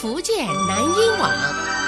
福建南音网。